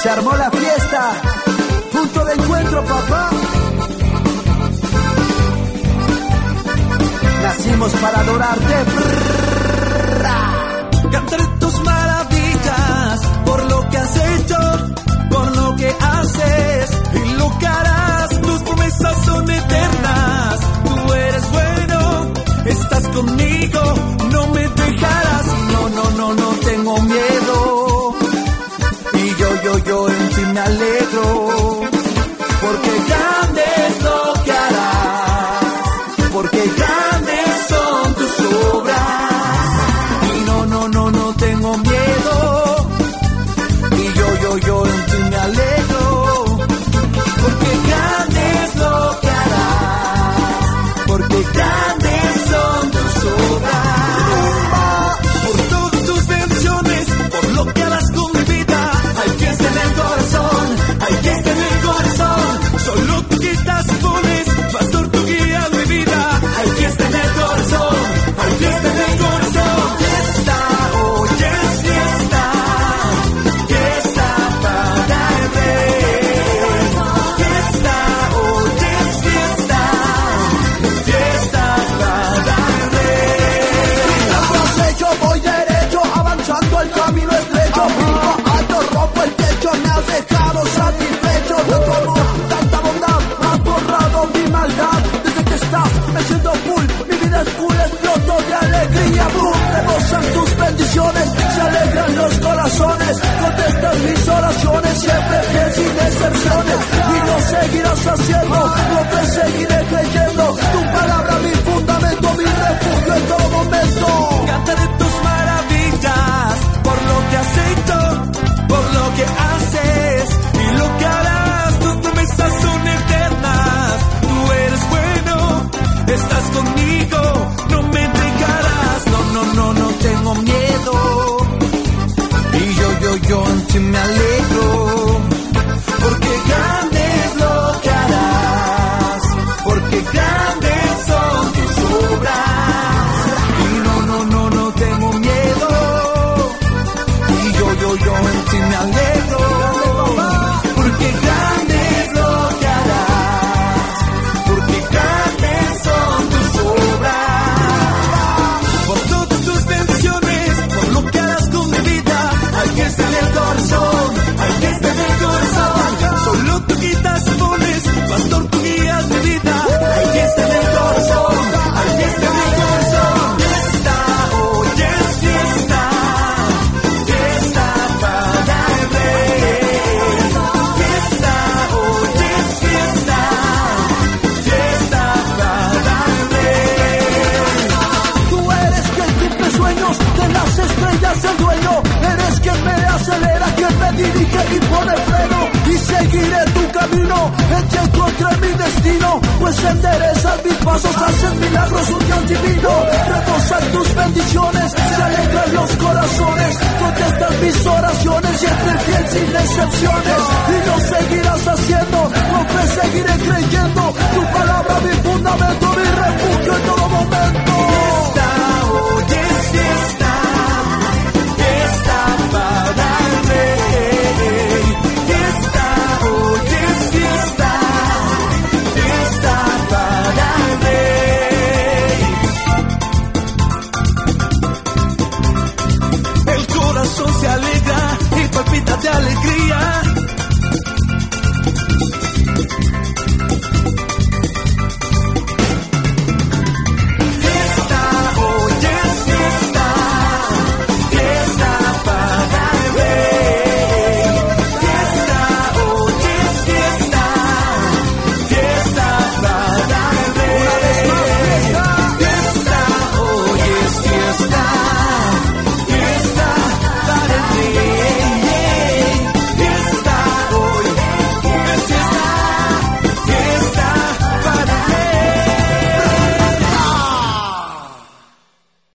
Se armó la fiesta, punto de encuentro, papá. Nacimos para adorarte, me alegro porque ya haciendo pues enderezas mis pasos, haces milagros, un Dios divino, reposas tus bendiciones, te alegran los corazones, contestas mis oraciones, siempre fiel sin excepciones, y lo seguirás haciendo, porque seguiré creyendo, tu palabra mi fundamento